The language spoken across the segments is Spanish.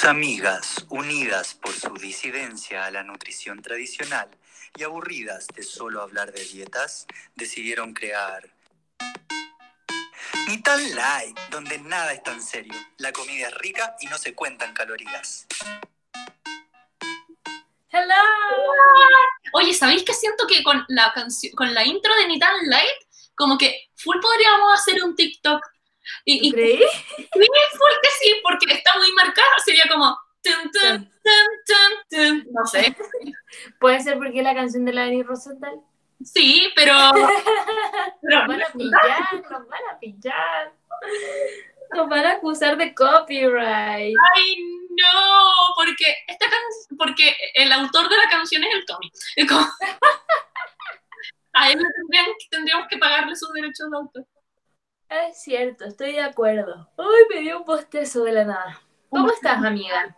Dos amigas unidas por su disidencia a la nutrición tradicional y aburridas de solo hablar de dietas, decidieron crear Ni tan light, donde nada es tan serio. La comida es rica y no se cuentan calorías. Hello. Oye, ¿sabéis que siento que con la con la intro de Ni tan light, como que full podríamos hacer un TikTok? Y, y ¿Tú crees? sí, porque está muy marcada, sería como tun, tun, tun, tun, tun. no sé. Puede ser porque es la canción de la Dani Rosenthal. Sí, pero, pero Nos van a pillar, nos van a pillar. Nos van a acusar de copyright. ay no, porque esta can- porque el autor de la canción es el Tommy. A él tendríamos que pagarle sus derechos de autor. Es cierto, estoy de acuerdo. Ay, me dio un bostezo de la nada. ¿Cómo estás, amiga?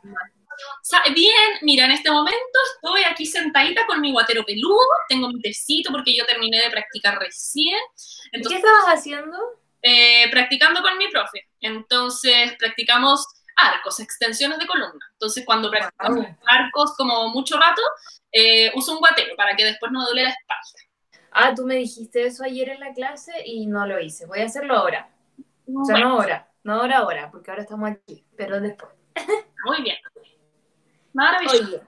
Bien, mira, en este momento estoy aquí sentadita con mi guatero peludo, tengo mi tecito porque yo terminé de practicar recién, ¿Qué entonces estabas haciendo? eh, practicando con mi profe. Entonces practicamos arcos, extensiones de columna. Entonces cuando practicamos arcos como mucho rato, eh, uso un guatero para que después no duele la espalda. Ah, tú me dijiste eso ayer en la clase y no lo hice. Voy a hacerlo ahora. O sea, Bueno, no ahora. No ahora, ahora, porque ahora estamos aquí, pero después. muy bien. Maravilloso. Oye,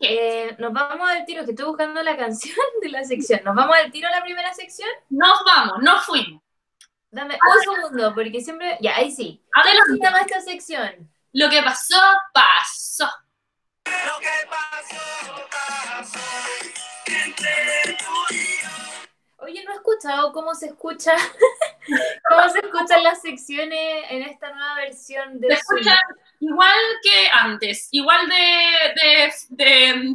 eh, nos vamos al tiro, que estoy buscando la canción de la sección. ¿Nos vamos al tiro a la primera sección? Nos vamos, nos fuimos. Dame un segundo, porque siempre... Ya, ahí sí. ¿Cómo se Adelante. llama esta sección? Lo que pasó, pasó. Lo que pasó, pasó. Entre tú y yo. Oye, no he escuchado cómo se escucha, cómo se escuchan las secciones en esta nueva versión de Se escucha igual que antes, igual de, de, de,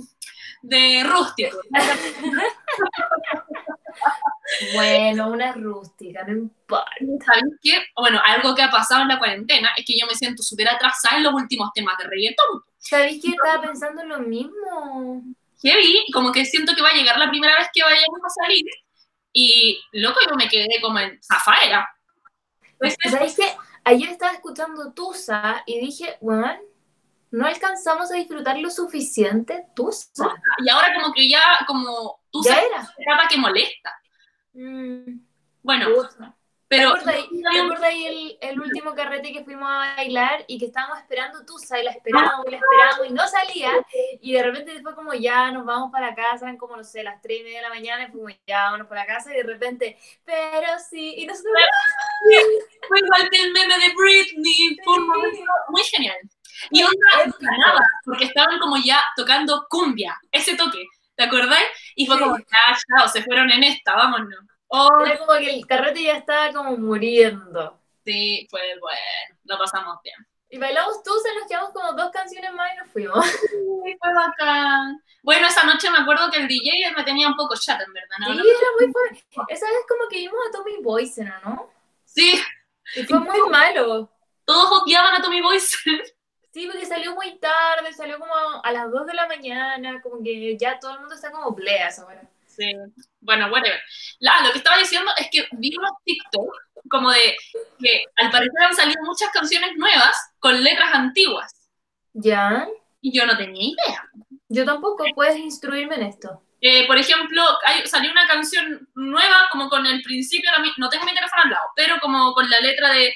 de rústico. Bueno, una rústica, no importa. ¿Sabes qué? Bueno, algo que ha pasado en la cuarentena es que yo me siento súper atrasada en los últimos temas de reggaetón. ¿Sabéis que estaba pensando lo mismo? Heavy, como que siento que va a llegar la primera vez que vayamos a salir. Y, loco, yo me quedé como en zafaera. ¿Sabéis que ayer estaba escuchando Tusa y dije, bueno, no alcanzamos a disfrutar lo suficiente Tusa? y ahora como que ya, como tú Ya sabes, era. etapa que molesta. Mm, Bueno. Pero... ¿Te acuerdas, ¿te ahí el, el último carrete que fuimos a bailar y que estábamos esperando Tusa y la esperábamos y la esperábamos y no salía? Y de repente fue como ya nos vamos para casa, eran como no sé, las 3 y media de la mañana y fuimos ya vámonos para casa y de repente, pero sí, y nosotros Fue igual que el meme de Britney, fue un momento muy genial. Y Épico. ganaba, porque estaban como ya tocando cumbia, ese toque, ¿te acordás? Y fue como, ya, chao, se fueron en esta, vámonos. Oh, era como que el carrete ya estaba como muriendo. sí, fue bueno, lo pasamos bien. Y bailamos Tusa, nos quedamos como dos canciones más y nos fuimos. Sí, fue bacán. Bueno, esa noche me acuerdo que el DJ me tenía un poco chat, en verdad, Sí, ¿no? era muy fuerte. Esa vez como que vimos a Tommy Boysen, ¿o ¿no? Sí, Y fue muy malo. todos odiaban a Tommy Boyce. Sí, porque salió muy tarde, salió como a las 2 de la mañana, como que ya todo el mundo está como bleas ahora. Sí, bueno, whatever. La- lo que estaba diciendo es que vi unos TikTok como de que al parecer han salido muchas canciones nuevas con letras antiguas ¿Ya? y yo no tenía idea. Yo tampoco, puedes instruirme en esto. Eh, por ejemplo, hay, salió una canción nueva como con el principio, no tengo mi teléfono al lado, pero como con la letra de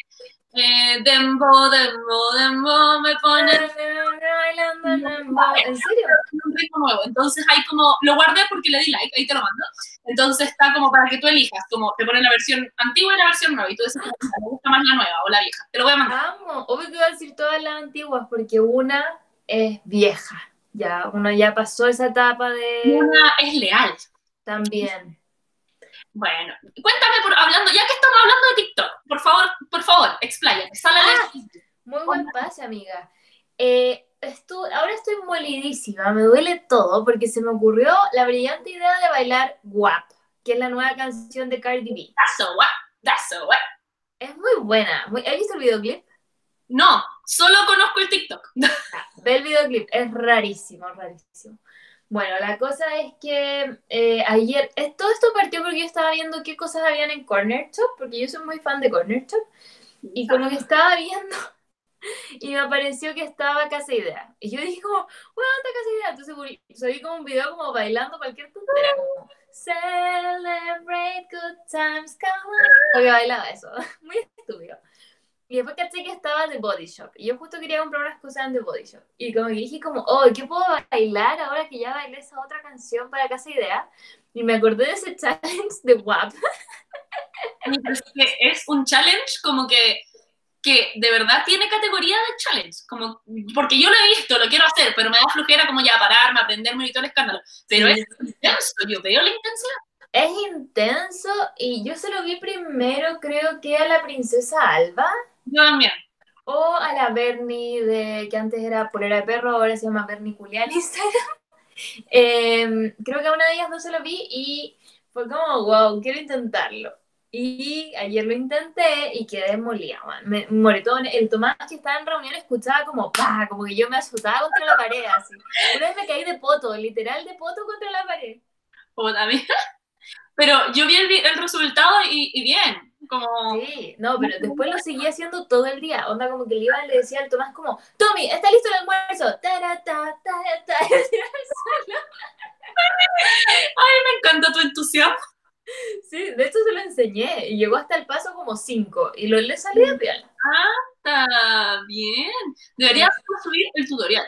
eh, Dembo, Dembo, Dembo, me pone ¿En serio? un ritmo nuevo. Entonces hay como, lo guardé porque le di like, ahí te lo mando. Entonces está como para que tú elijas, como te ponen la versión antigua y la versión nueva, y tú dices, me gusta más la nueva o la vieja. Te lo voy a mandar. Vamos, obvio que voy a decir todas las antiguas, porque una es vieja. Ya, uno ya pasó esa etapa de... Una es leal. También. Bueno, cuéntame, por, hablando, ya que estamos hablando de TikTok, por favor, por favor, expláyate, Ah. Muy buen pase, amiga. Eh, estu- ahora estoy molidísima, me duele todo porque se me ocurrió la brillante idea de bailar WAP, que es la nueva canción de Cardi B. That's so what, that's so what. Es muy buena. Muy- ¿Has visto el videoclip? No, solo conozco el TikTok. Ve el videoclip, es rarísimo, rarísimo. Bueno, la cosa es que eh, ayer, eh, todo esto partió porque yo estaba viendo qué cosas habían en Corner Shop, porque yo soy muy fan de Corner Shop, y como que estaba viendo y me apareció que estaba Casa Idea. Y yo dije como, bueno, está Casa Idea. Entonces subí- como un video como bailando cualquier tontera, como Celebrate good times come on. Porque bailaba eso, muy estúpido. Y después caché que estaba The Body Shop. Y yo justo quería comprar unas cosas en The Body Shop. Y como que dije como, oh, ¿qué puedo bailar ahora que ya bailé esa otra canción para Casa Idea? Y me acordé de ese challenge de WAP. Es un challenge como que, que de verdad tiene categoría de challenge. Como, porque yo lo he visto, lo quiero hacer, pero me da flojera como ya pararme, aprenderme y todo el escándalo. Pero Sí. es intenso, yo veo la intensidad. Es intenso y yo se lo vi primero, creo que a la princesa Alba Yo también. o a la Bernie de que antes era polera de perro, ahora se llama Bernie Julián en Instagram. Em, creo que a una de ellas no se lo vi y fue como, wow, quiero intentarlo. Y ayer lo intenté y quedé molida, man. Me moretón. El Tomás que estaba en reunión escuchaba como pa, como que yo me azotaba contra la pared, así. Una vez me caí de poto, literal de poto contra la pared. Pero yo vi el, resultado y, y bien. Como, Sí, no, pero después lo seguía haciendo todo el día. Onda como que le iba y le decía al Tomás como, Tommy, ¿está listo el almuerzo? Tara, ta, tara, ta. Y así era el suelo. me encanta tu entusiasmo. Sí, de hecho se lo enseñé y llegó hasta el paso como 5 y lo le salí de piola. Está bien. Deberías subir el tutorial.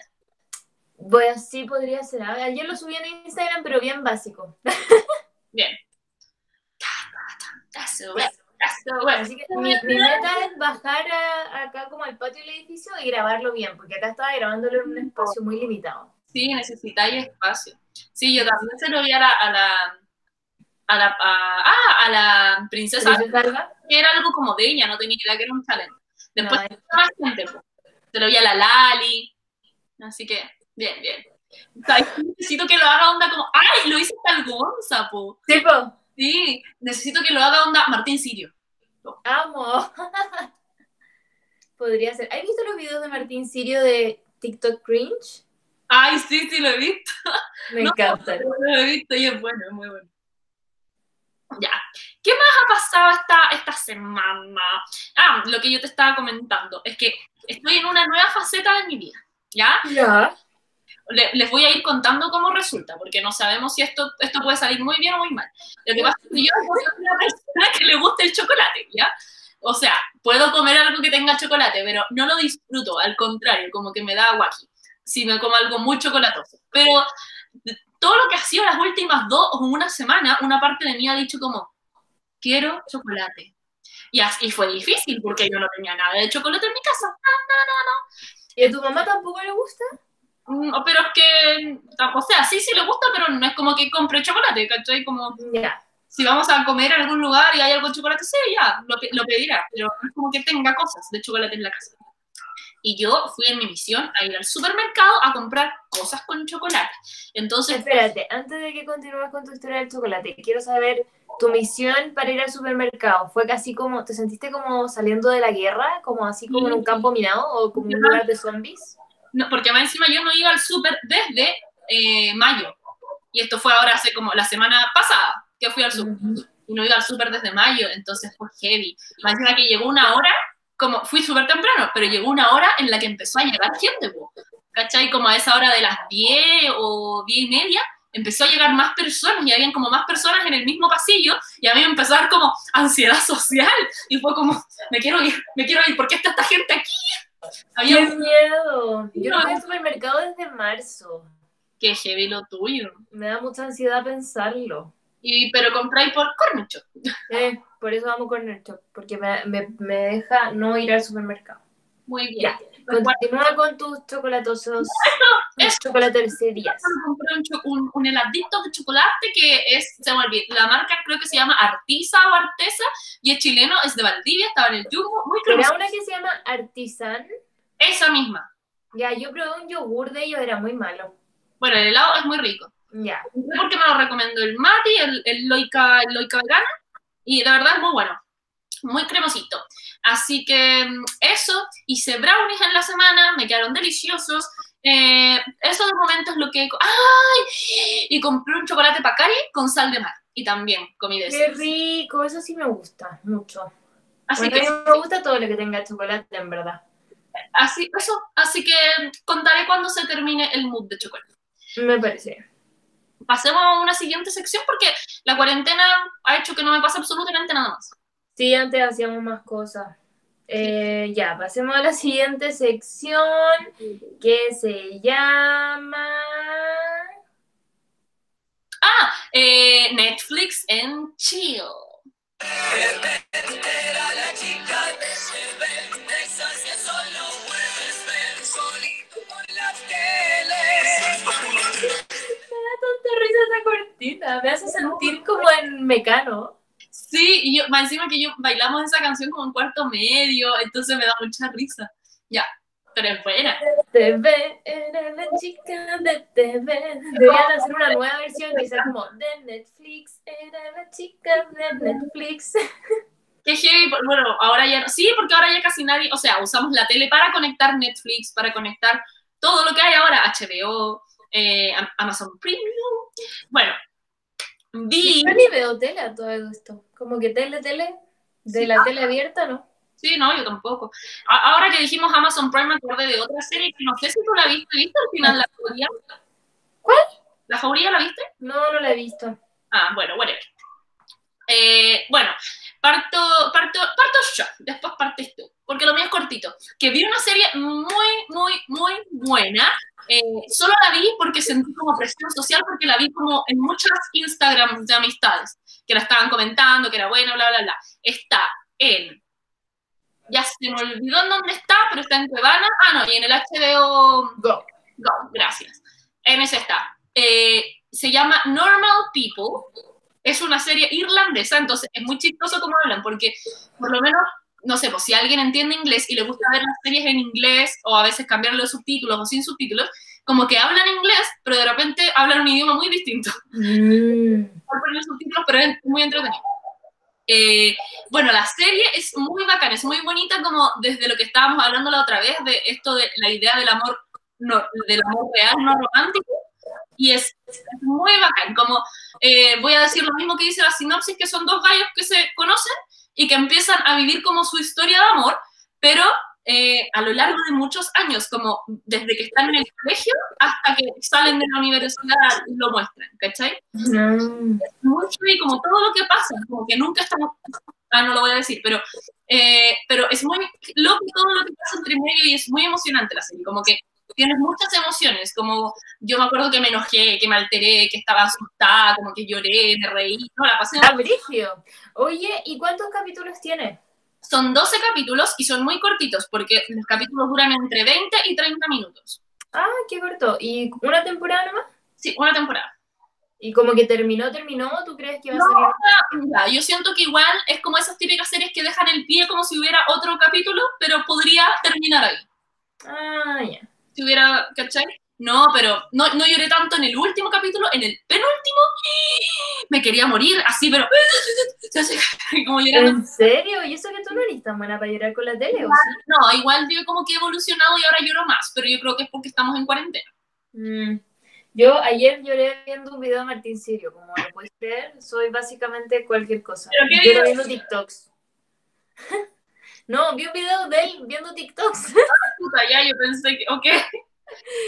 Bueno, sí podría ser. Ayer lo subí en Instagram, pero bien básico. Bien. Eso, bueno. Así que mi, mi meta es bajar a- acá como al patio del edificio y grabarlo bien, porque acá estaba grabándolo en un espacio muy limitado. Sí, necesitáis espacio. Sí, yo también se lo vi a la, a la, a la, a, ah, a la princesa, que era algo como de ella, no tenía idea que era un challenge. Después No, más gente, po. se lo vi a la Lali, así que, bien, bien. O sea, yo necesito que lo haga onda como, ¡ay! Lo hice tal Gonza, po. Tipo, Sí, necesito que lo haga onda Martín Sirio. amo. Podría ser. ¿Has visto los videos de Martín Sirio de TikTok Cringe? Ay, sí, sí, lo he visto. Me No, encantan. Lo he visto y es bueno, es muy bueno. Ya. ¿Qué más ha pasado esta, esta semana? Ah, lo que yo te estaba comentando es que estoy en una nueva faceta de mi vida, ¿ya? Ya. Le- les voy a ir contando cómo resulta, porque no sabemos si esto, esto puede salir muy bien o muy mal. Lo que pasa es que yo soy una persona que le gusta el chocolate, ¿ya? O sea, puedo comer algo que tenga chocolate, pero no lo disfruto, al contrario, como que me da guaki si me como algo muy chocolatoso. Pero todo lo que ha sido las últimas dos o una semana, una parte de mí ha dicho como, quiero chocolate. Y así fue difícil porque yo no tenía nada de chocolate en mi casa. ¿Y a tu mamá tampoco le gusta? Mm, Pero es que, o sea, sí, sí le gusta, pero no es como que compre chocolate, ¿cachai? Como Ya. si vamos a comer en algún lugar y hay algo de chocolate, sí, ya, lo, lo pedirá, pero no es como que tenga cosas de chocolate en la casa. Y yo fui en mi misión a ir al supermercado a comprar cosas con chocolate. Entonces, Espérate, antes de que continúes con tu historia del chocolate, quiero saber tu misión para ir al supermercado. ¿Fue casi como, te sentiste como saliendo de la guerra? ¿Como así como en un campo minado o como un lugar de zombies? No, porque más encima yo no iba al súper desde eh, mayo. Y esto fue ahora hace como la semana pasada que fui al súper. y no iba al súper desde mayo, entonces fue heavy. Más encima que llegó una hora, como fui súper temprano, pero llegó una hora en la que empezó a llegar gente. ¿cachai? Como a esa hora de las 10 o 10 y media, empezó a llegar más personas y habían como más personas en el mismo pasillo y a mí me empezó a dar como ansiedad social y fue como, me quiero ir, me quiero ir, ¿por qué está esta gente aquí? Había ¡Qué un... miedo! Yo no voy al supermercado desde marzo. Qué heavy lo tuyo. Me da mucha ansiedad pensarlo. Y, pero compráis por Corner Shop. Eh, por eso vamos con el shop, porque me, me, me deja no ir al supermercado. Muy bien. Ya. Pues, bueno, Continúa con tus chocolatosos eso. chocolaterías. compré un, un, un heladito de chocolate que es, se me olvidó, la marca creo que se llama Artisa o Artesa y es chileno, es de Valdivia, estaba en el Jumbo, muy Era una que se llama Artisan. Esa misma. Ya, yo probé un yogur de ellos, era muy malo. Bueno, el helado es muy rico. Ya. No sé por qué me lo recomendó el Mati, el, el Loica, el Loica y de verdad es muy bueno. Muy cremosito. Así que mm, eso, hice brownies en la semana, me quedaron deliciosos. Eh, eso de momento es lo que... ¡Ay! Y compré un chocolate Pacari con sal de mar. Y también comí de Qué ese. rico, eso sí me gusta mucho. Así Bueno, que a mí me gusta todo lo que tenga chocolate, en verdad. Así, eso, así que contaré cuando se termine el mood de chocolate. Me parece. Pasemos a una siguiente sección porque la cuarentena ha hecho que no me pase absolutamente nada más. Sí, antes hacíamos más cosas. Eh, ya, pasemos a la siguiente sección que se llama... Ah, eh, Netflix en Chill. Me da tanta risa esa cortina, me hace sentir como en Mecano. Sí, y yo, más encima que yo bailamos esa canción como en cuarto medio, entonces me da mucha risa. Ya, pero es buena. TV, era la chica de TV. Deberían hacer una nueva versión que sea como de Netflix, era la chica de Netflix. Qué heavy, bueno, ahora ya sí, porque ahora ya casi nadie, o sea, usamos la tele para conectar Netflix, para conectar todo lo que hay ahora, HBO, eh, Am- Amazon Premium. Bueno, vi, Yo ni veo tele a todo esto. Como que tele, tele, de Sí. la tele abierta, ¿no? sí, no, yo tampoco. A- ahora que dijimos Amazon Prime, me acordé de otra serie que no sé si tú la viste, ¿viste al final la jauría? ¿Cuál? ¿La jauría la viste? No, no la he visto. Ah, bueno, whatever. Eh, bueno, parto, parto, parto yo, después partes tú, porque lo mío es cortito. Que vi una serie muy, muy, muy buena. Eh, solo la vi porque sentí como presión social, porque la vi como en muchas Instagram de amistades, que la estaban comentando, que era buena, bla, bla, bla. Está en, ya se me olvidó en dónde está, pero está en Cuevana. Ah, no, y en el HBO Go. Go, gracias. En ese está. Eh, se llama Normal People. Es una serie irlandesa, entonces es muy chistoso como hablan, porque por lo menos, no sé, pues si alguien entiende inglés y le gusta ver las series en inglés, o a veces cambiarle los subtítulos o sin subtítulos, como que hablan inglés, pero de repente hablan un idioma muy distinto. Mm. Por poner subtítulos, pero es muy entretenido. Eh, bueno, la serie es muy bacana, es muy bonita como desde lo que estábamos hablando la otra vez, de esto de la idea del amor, no, del amor real, no romántico, y es, es muy bacán, como eh, voy a decir lo mismo que dice la sinopsis, que son dos gallos que se conocen y que empiezan a vivir como su historia de amor, pero eh, a lo largo de muchos años, como desde que están en el colegio hasta que salen de la universidad lo muestran, ¿cachai? Mm. muy heavy como todo lo que pasa, como que nunca estamos, ah, no lo voy a decir, pero, eh, pero es muy loco todo lo que pasa entre medio y es muy emocionante la serie, como que tienes muchas emociones, como yo me acuerdo que me enojé, que me alteré, que estaba asustada, como que lloré, me reí, no, la pasé Ah, Brigio. Oye, ¿y cuántos capítulos tiene? Son 12 capítulos y son muy cortitos, porque los capítulos duran entre 20 y 30 minutos. Ah, qué corto. ¿Y una temporada nomás? Sí, una temporada. ¿Y como que terminó, terminó? ¿Tú crees que va a No, salir? Ya, yo siento que igual es como esas típicas series que dejan el pie como si hubiera otro capítulo, pero podría terminar ahí. Ah, ya. Si hubiera, ¿cachai? No, pero no, no lloré tanto en el último capítulo, en el penúltimo me quería morir, así, pero como llorando. ¿En serio? ¿Y eso que tú no eres tan buena para llorar con la tele, o sí? No, igual yo como que he evolucionado y ahora lloro más, pero yo creo que es porque estamos en cuarentena. Mm. Yo ayer lloré viendo un video de Martín Sirio, como lo puedes creer, soy básicamente cualquier cosa. ¿Pero qué Lloro viendo TikToks. No, vi un video de él viendo TikToks. Puta, ya, yo pensé que, ok.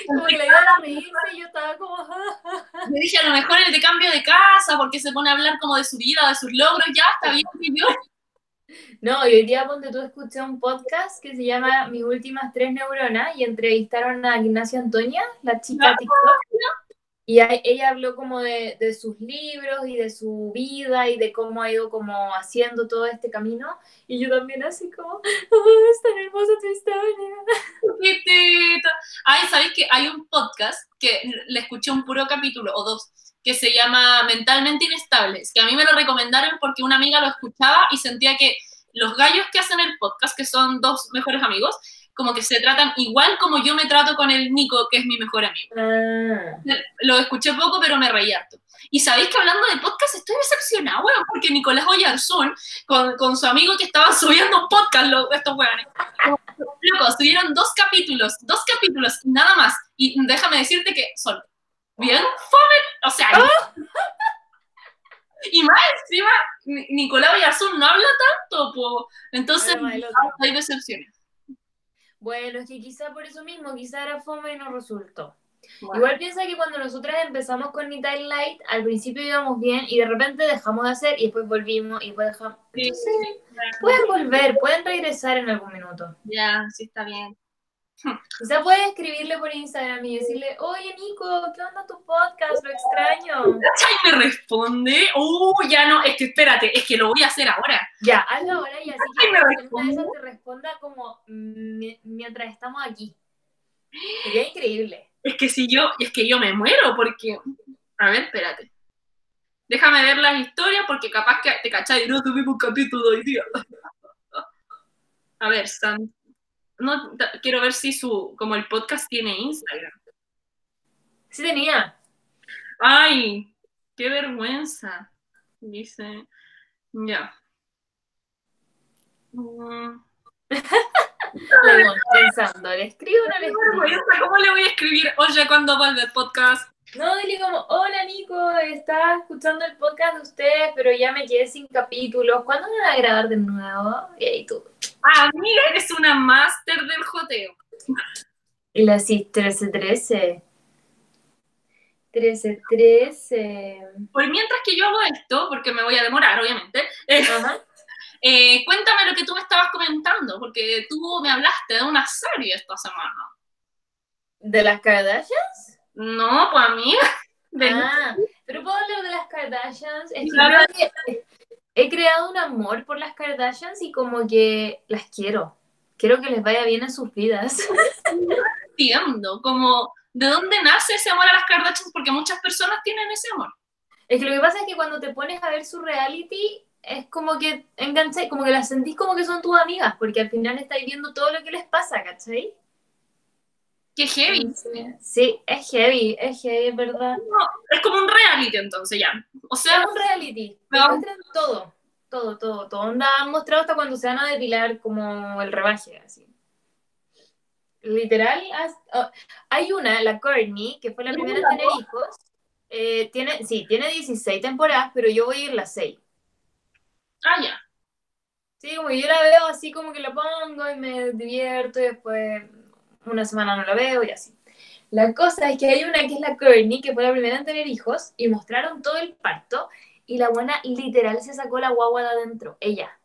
Como que le iban a reírse y yo estaba como... Me dije, a lo mejor el de cambio de casa, porque se pone a hablar como de su vida, de sus logros, ya, está bien, vivió. No, y hoy día ponte tú escuché un podcast que se llama Mis últimas tres neuronas y entrevistaron a Ignacia Antonia, la chica Ah, TikTok. Y ella habló como de, sus libros y de su vida y de cómo ha ido como haciendo todo este camino. Y yo también así como, "Ah, es tan hermosa tu historia. Ay, ¿sabéis que hay un podcast que le escuché un puro capítulo o dos que se llama Mentalmente Inestables? Que a mí me lo recomendaron porque una amiga lo escuchaba y sentía que los gallos que hacen el podcast, que son dos mejores amigos, como que se tratan igual como yo me trato con el Nico, que es mi mejor amigo. Ah, Lo escuché poco, pero me reí harto. Y sabéis que hablando de podcast estoy decepcionada, weón, porque Nicolás Oyarzún, con, con su amigo que estaban subiendo un podcast, lo- estos weones, loco, subieron dos capítulos, dos capítulos, nada más. Y déjame decirte que son bien fome, o sea, y más encima, Ni- Nicolás Oyarzún no habla tanto, po. entonces hay decepciones. Bueno, es que quizá por eso mismo, quizá era fome y no resultó. Bueno, Igual piensa que cuando nosotras empezamos con Nita Light, al principio íbamos bien y de repente dejamos de hacer y después volvimos y después dejamos. sí, Entonces, sí, pueden volver, pueden regresar en algún minuto. ya, sí está bien. Quizá puedes escribirle por Instagram y decirle, oye Nico, ¿qué onda tu podcast? Lo extraño. ¿Cachai me responde? Uh, ya no, es que espérate, es que lo voy a hacer ahora. Ya, hazlo ahora y así que una de esas te responda como mi- mientras estamos aquí. Sería increíble. Es que si yo, es que yo me muero porque. A ver, espérate. Déjame ver las historias porque capaz que te cachai, no tuvimos un capítulo hoy día. A ver, San... no, quiero ver si su, como el podcast tiene Instagram. Sí tenía. Ay, qué vergüenza. Dice, ya. Lemon, pensando, ¿le escribo o no le qué escribo? vergüenza, ¿Cómo le voy a escribir? Oye, ¿cuándo vuelve el podcast? No, dile como, hola Nico, estaba escuchando el podcast de ustedes, pero ya me quedé sin capítulos. ¿Cuándo van a grabar de nuevo? Y ahí tú. Ah, amiga, eres una máster del joteo. Y la sí, 1313. 1313. Por mientras que yo hago esto, porque me voy a demorar, obviamente, eh, Ajá. eh, cuéntame lo que tú me estabas comentando, porque tú me hablaste de una serie esta semana. ¿De las Kardashians? No, pues amiga. de- Ah, pero puedo hablar de las Kardashians. Claro. que he creado un amor por las Kardashians y como que las quiero. Quiero que les vaya bien en sus vidas. entiendo, como, ¿de dónde nace ese amor a las Kardashians? Porque muchas personas tienen ese amor. Es que lo que pasa es que cuando te pones a ver su reality, es como que enganché, como que las sentís como que son tus amigas, porque al final estáis viendo todo lo que les pasa, ¿cachai? Qué heavy. Sí, es heavy, es heavy, es verdad. Es como un reality entonces ya. O Es sea, un reality, No. muestran todo, todo, todo, todo. Onda, han mostrado hasta cuando se van a depilar como el rebaje, así. Literal, has- oh, hay una, la Courtney, que fue la primera en tener hijos. eh, tiene, sí, tiene 16 temporadas, pero yo voy a ir las 6. ah, ya. Sí, como yo la veo así como que la pongo y me divierto y después una semana no la veo y así. La cosa es que hay una que es la Courtney, que fue la primera en tener hijos, y mostraron todo el parto, y la buena literal se sacó la guagua de adentro, ella.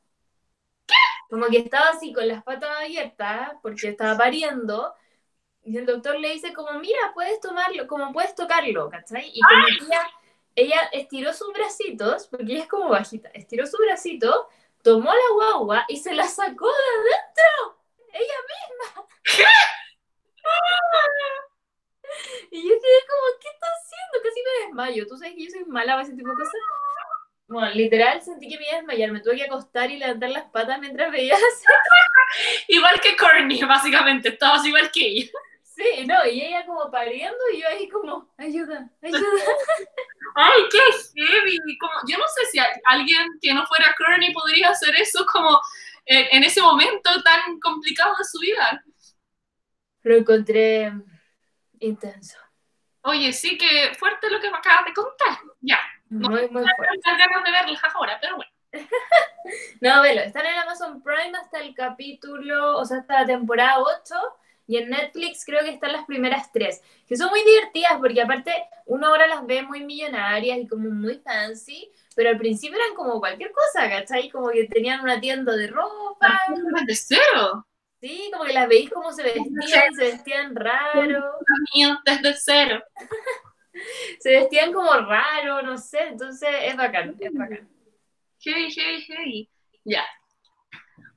Como que estaba así con las patas abiertas, porque estaba pariendo, y el doctor le dice como, mira, puedes tomarlo, como puedes tocarlo, ¿cachai? Y como que ella, ella estiró sus bracitos, porque ella es como bajita, estiró su bracito, tomó la guagua y se la sacó de adentro. Ella misma. Y yo quedé como, ¿qué está haciendo? Casi me desmayo. ¿Tú sabes que yo soy mala para ese tipo de cosas? Bueno, literal sentí que me iba a desmayar. Me tuve que acostar y levantar las patas mientras veía así. Igual que Courtney, básicamente. Estabas igual que ella. Sí, no, y ella como pariendo y yo ahí como, ayuda, ayuda. Ay, qué heavy. Como, yo no sé si alguien que no fuera Courtney podría hacer eso como en, en ese momento tan complicado de su vida. Lo encontré intenso. Oye, sí que fuerte lo que me acabas de contar. Ya, No. Muy, muy fuerte. ganas de verlas ahora, pero bueno. No, velo, están en Amazon Prime hasta el capítulo, o sea, hasta la temporada 8, y en Netflix creo que están las primeras tres, que son muy divertidas, porque aparte uno ahora las ve muy millonarias y como muy fancy, pero al principio eran como cualquier cosa, ¿cachai? Como que tenían una tienda de ropa, Desde cero. Sí, como que las veis como se vestían, se vestían raro, Mío, desde cero. se vestían como raro, no sé, entonces es bacán, es bacán. Heavy, heavy, heavy. Ya.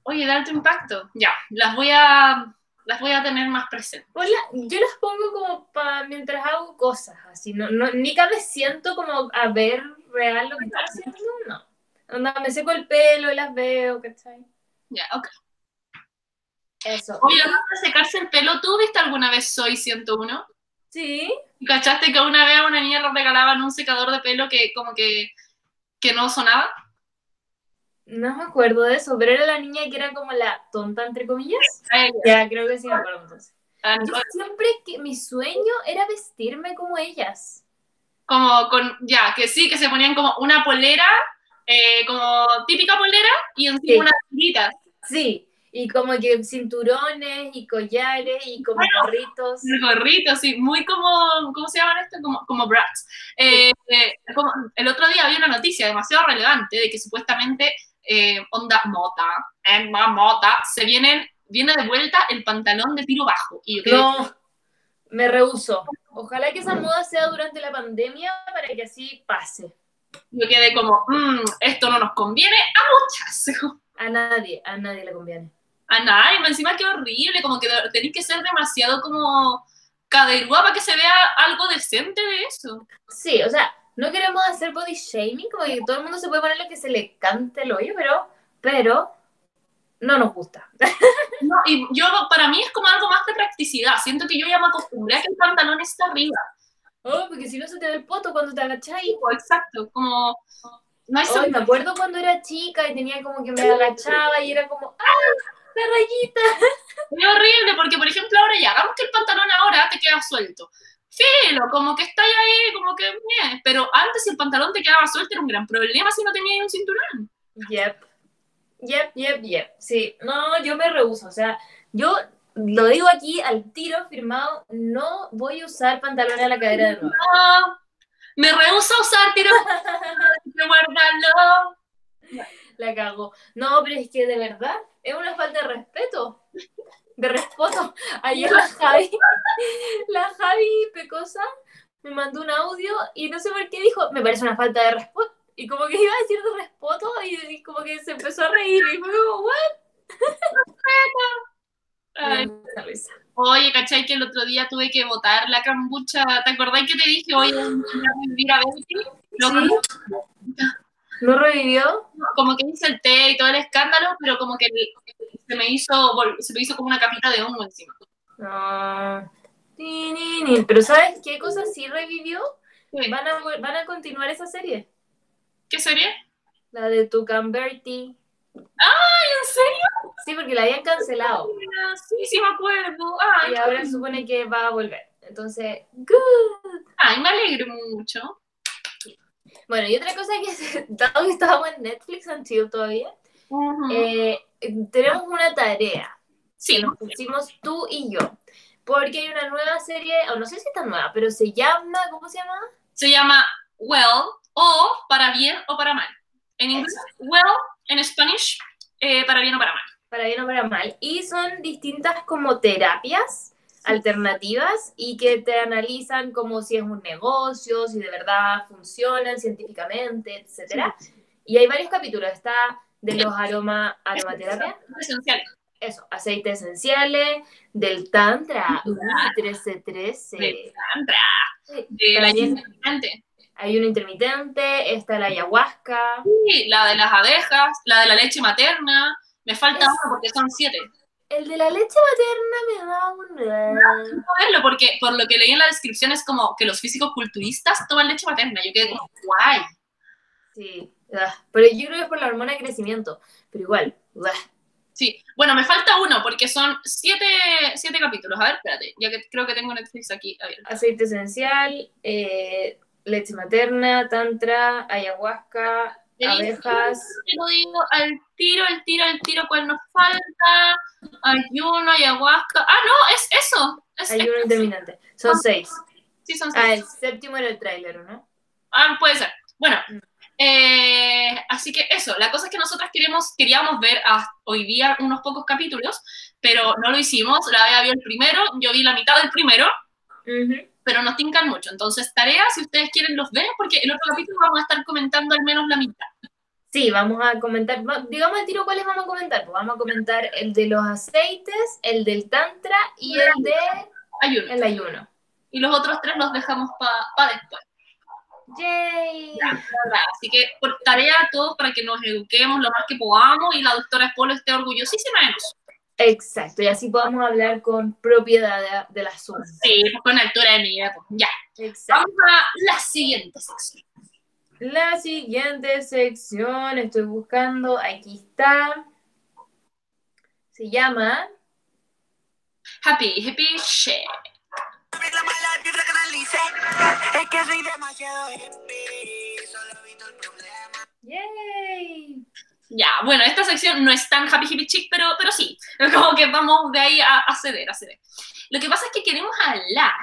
Oye, de alto impacto. Ya, las voy a, las voy a tener más presentes. Hola, yo las pongo como para mientras hago cosas, así, no, no, ni que me siento como a ver real lo que estoy haciendo, no. Onda, me seco el pelo y las veo, ¿cachai? Ya, ok. Eso. Oye, hablando de secarse el pelo, ¿tú viste alguna vez Soy 101? Sí, ¿Y ¿Cachaste que una vez a una niña le regalaban un secador de pelo que como que, que no sonaba? no me acuerdo de eso, pero era la niña que era como la tonta, entre comillas. Ay, Ya, creo que sí me acuerdo entonces. ah, Yo siempre que mi sueño era vestirme como ellas. Como con, ya, que sí, que se ponían como una polera, eh, como típica polera, y encima Sí. unas tiritas. Sí, Y como que cinturones y collares y como gorritos. El gorrito, sí, muy como, ¿cómo se llaman esto? Como, como brats. Eh, eh, como- el otro día había una noticia demasiado relevante de que supuestamente eh, Onda Mota, Emma Mota, se vienen, viene de vuelta el pantalón de tiro bajo. Y yo No, me rehuso. Ojalá que esa moda sea durante la pandemia para que así pase. yo quedé como, "Mm, esto no nos conviene a muchas. A nadie, a nadie le conviene. A nadie, encima que horrible, como que tenéis que ser demasiado como caderúa para que se vea algo decente de eso. Sí, o sea, no queremos hacer body shaming, como que todo el mundo se puede poner lo que se le cante el hoyo, pero, pero no nos gusta. No, y yo, para mí es como algo más de practicidad. Siento que yo ya me acostumbré a que el pantalón está arriba. Oh, porque si no se te ve el poto cuando te agacháis. O Exacto, como. No hay Ay, me acuerdo cuando era chica y tenía como que me agachaba y era como, ¡ay! La rayita. Es horrible porque, por ejemplo, ahora ya, hagamos que el pantalón ahora te queda suelto. Filo, como que está ahí, como que, bien. Pero antes, el pantalón te quedaba suelto, era un gran problema si no tenías un cinturón. Yep. Yep, yep, yep. Sí, no, yo me rehuso. O sea, yo lo digo aquí al tiro firmado, no voy a usar pantalones a la cadera de nuevo. No, me rehúso a usar tiro. guárdalo. La cago. No, pero es que de verdad es una falta de respeto. De respeto. Ayer la Javi, la Javi Pecosa me mandó un audio y no sé por qué dijo, me parece una falta de respeto. Y como que iba a decir de respeto y, y como que se empezó a reír y fue como, ¿what? Oye, ¿cachai? Que el otro día tuve que botar la cambucha. ¿Te acordás que te dije, oye, voy a vivir a Betty? Lo- ¿Sí? ¿No revivió? Como que hice el té y todo el escándalo, pero como que se me hizo, se me hizo como una capita de hongo encima. No. Ni, ni, ni. Pero ¿sabes qué cosa sí revivió? Van a, van a continuar esa serie. ¿Qué serie? La de Tucan Bertie. Ay, ¿en serio? Sí, porque la habían cancelado. Ah, Sí, sí me acuerdo. Ay, Y ahora se supone que va a volver. Entonces, good. ay, me alegro mucho. Bueno, y otra cosa que, dado que estábamos en Netflix and Chill todavía, Ujú. eh, tenemos una tarea sí, que nos pusimos tú y yo. Porque hay una nueva serie, o no sé si está nueva, pero se llama, ¿cómo se llama? se llama Well o para bien o para mal. En inglés, Well, en Spanish, eh, para bien o para mal. Para bien o para mal. Y son distintas como terapias alternativas y que te analizan como si es un negocio, si de verdad funcionan científicamente, etcétera. Y hay varios capítulos. Está de los aroma, aromaterapia, Esenciales. eso, aceites esenciales, del tantra, Del 1313. tantra, De la intermitente. hay uno intermitente, está la ayahuasca. Sí, la de las abejas, la de la leche materna. Me falta uno porque son siete. El de la leche materna me da un... A verlo porque por lo que leí en la descripción es como que los físicos culturistas toman leche materna. Yo quedé como, guay. Sí, ah, pero yo creo que es por la hormona de crecimiento, pero igual, ah, Sí, bueno, me falta uno porque son siete, siete capítulos. A ver, espérate, ya que creo que tengo Netflix aquí. A ver. aceite esencial, eh, leche materna, tantra, ayahuasca, abejas. Te lo digo al tiro, al tiro, al tiro, ¿cuál nos falta? Ayuno, ayahuasca. Ah, no, es eso. Es Ayuno intermitente. Son seis. Sí, son seis. Ah, el séptimo era el tráiler, ¿no? Ah, puede ser. Bueno, Mm. eh, así que eso, la cosa es que nosotras queremos, queríamos ver hoy día unos pocos capítulos, pero no lo hicimos. La Bea vio el primero, yo vi la mitad del primero, Ujú. Pero nos tincan mucho. Entonces, tarea, si ustedes quieren, los ven, porque el otro capítulo vamos a estar comentando al menos la mitad. Sí, vamos a comentar, digamos el tiro cuáles vamos a comentar. Pues vamos a comentar el de los aceites, el del tantra y el de Ayuno. el ayuno. Y los otros tres los dejamos para después. Yay. Así que por tarea a todos para que nos eduquemos lo más que podamos y la doctora Polo esté orgullosísima de nosotros. Exacto, y así podamos hablar con propiedad de, del asunto. Sí, con altura de mira, pues ya. Exacto. Vamos a la siguiente sección. La siguiente sección, estoy buscando, aquí está. Se llama Happy, happy shit. La mala vibra canalice. Es que soy demasiado hippie. Solo evito el problema. Yay. Ya, bueno, esta sección no es tan happy hippie chic, pero, pero sí, como que vamos de ahí a, a ceder, a ceder. Lo que pasa es que queremos hablar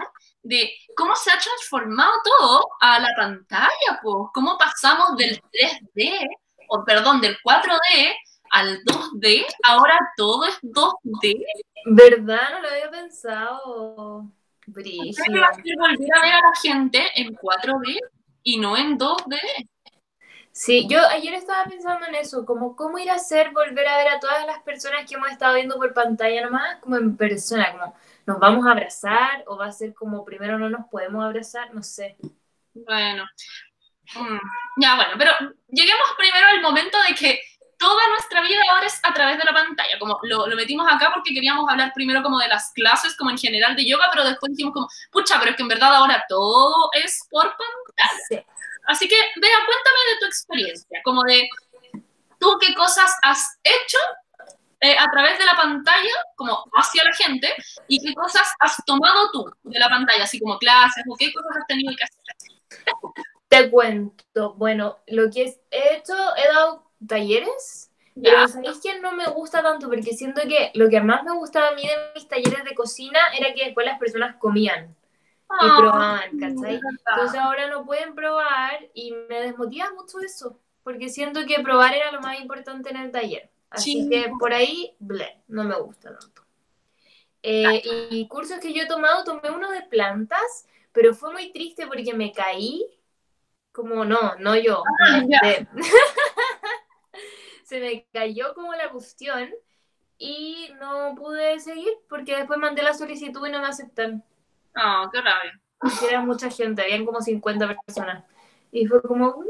de cómo se ha transformado todo a la pantalla, pues, cómo pasamos del 3D, o perdón, del 4D al 2D, ahora todo es 2D. ¿Verdad? No lo había pensado. ¿Qué Brígido. va a hacer volver a ver a la gente en 4D y no en 2D? Sí, yo ayer estaba pensando en eso, como cómo ir a hacer volver a ver a todas las personas que hemos estado viendo por pantalla nomás, como en persona, como nos vamos a abrazar o va a ser como primero no nos podemos abrazar, no sé. Bueno, mm, ya bueno, pero lleguemos primero al momento de que toda nuestra vida ahora es a través de la pantalla, como lo, lo metimos acá porque queríamos hablar primero como de las clases, como en general de yoga, pero después dijimos como, pucha, pero es que en verdad ahora todo es por pantalla. Sí. Así que, Bea, cuéntame de tu experiencia, como de tú qué cosas has hecho eh, a través de la pantalla, como hacia la gente, y qué cosas has tomado tú de la pantalla, así como clases, o qué cosas has tenido que hacer. Te cuento, bueno, lo que he hecho, he dado talleres, pero Ya. ¿sabéis que no me gusta tanto? Porque siento que lo que más me gustaba a mí de mis talleres de cocina era que después las personas comían y Ah, probaban, ¿cachai? Entonces ahora no pueden probar y me desmotiva mucho eso, porque siento que probar era lo más importante en el taller. Así Sí. que por ahí, ble, no me gusta tanto. Eh, y cursos que yo he tomado, tomé uno de plantas, pero fue muy triste porque me caí, como no, no yo. Ah, de- Se me cayó como la cuestión y no pude seguir porque después mandé la solicitud y no me aceptaron. Ah, qué rabia. Porque era mucha gente, habían como 50 personas. Y fue como, "Uy".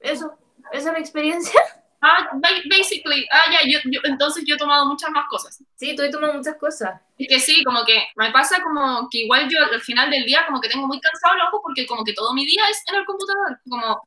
eso, esa es mi experiencia. Ah, ba- basically, ah, ya, yo, yo- entonces yo he tomado muchas más cosas. Sí, tú he tomado muchas cosas. Es que sí, como que me pasa como que igual yo al final del día como que tengo muy cansado el ojo porque como que todo mi día es en el computador, como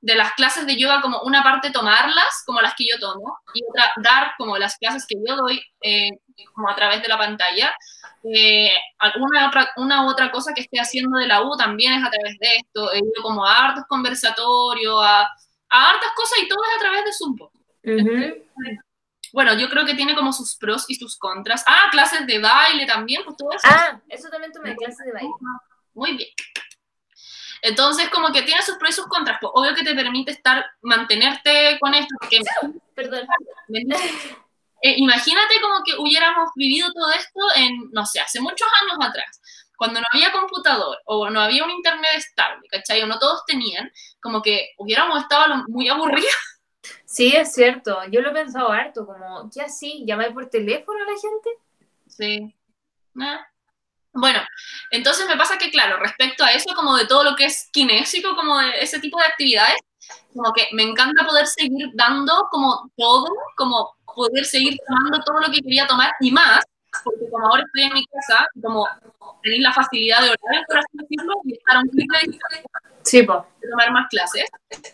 de las clases de yoga como una parte tomarlas como las que yo tomo y otra dar como las clases que yo doy eh, como a través de la pantalla. Eh, alguna otra, una u otra cosa que esté haciendo de la U también es a través de esto. He ido como a hartos conversatorios, a, a hartas cosas y todo es a través de Zoom. po. Ujú. Bueno, yo creo que tiene como sus pros y sus contras. Ah, clases de baile también, pues todo eso. Ah, eso también tomé clases de baile. Muy bien. Entonces, como que tiene sus pros y sus contras. Pues, obvio que te permite estar, mantenerte con esto, porque Perdón. Eh, imagínate como que hubiéramos vivido todo esto en, no sé, hace muchos años atrás, cuando no había computador o no había un internet estable, ¿cachai? O no todos tenían, como que hubiéramos estado muy aburridos. Sí, es cierto. Yo lo he pensado harto, como, ¿qué así? ¿Llamar por teléfono a la gente? Sí. Bueno, entonces me pasa que, claro, respecto a eso, como de todo lo que es kinésico, como de ese tipo de actividades, como que me encanta poder seguir dando como todo, como poder seguir tomando todo lo que quería tomar y más, porque como ahora estoy en mi casa, como tenéis la facilidad de horario, por así decirlo, y estar a un clic de Sí, po. tomar más clases,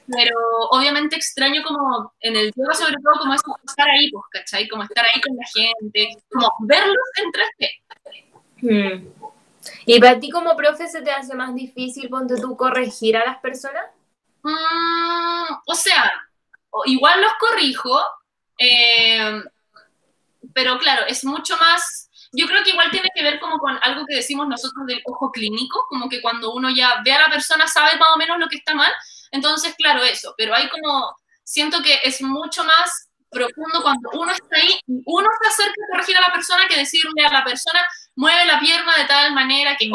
pero obviamente extraño como en el yoga sobre todo como es estar ahí, pues, ¿cachai? Como estar ahí con la gente, como verlos en 3D. Mm. ¿Y para ti como profe se te hace más difícil, ponte tú, corregir a las personas? Mm, o sea, igual los corrijo, eh, pero claro, es mucho más, yo creo que igual tiene que ver como con algo que decimos nosotros del ojo clínico, como que cuando uno ya ve a la persona sabe más o menos lo que está mal, entonces claro, eso, pero hay como, siento que es mucho más profundo cuando uno está ahí, uno se acerca a corregir a la persona que decirle a la persona, mueve la pierna de tal manera que,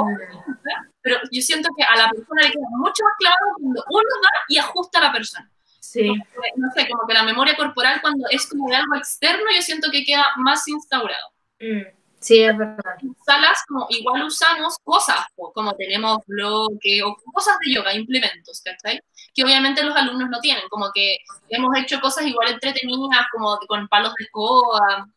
pero yo siento que a la persona le queda mucho más clavado cuando uno va y ajusta a la persona. Sí. No sé, como que la memoria corporal cuando es como de algo externo, yo siento que queda más instaurado. Mm. Sí, es verdad. En salas, como igual usamos cosas, como tenemos bloque o cosas de yoga, implementos, ¿cachai? Que obviamente los alumnos no tienen, como que hemos hecho cosas igual entretenidas, como con palos de escoba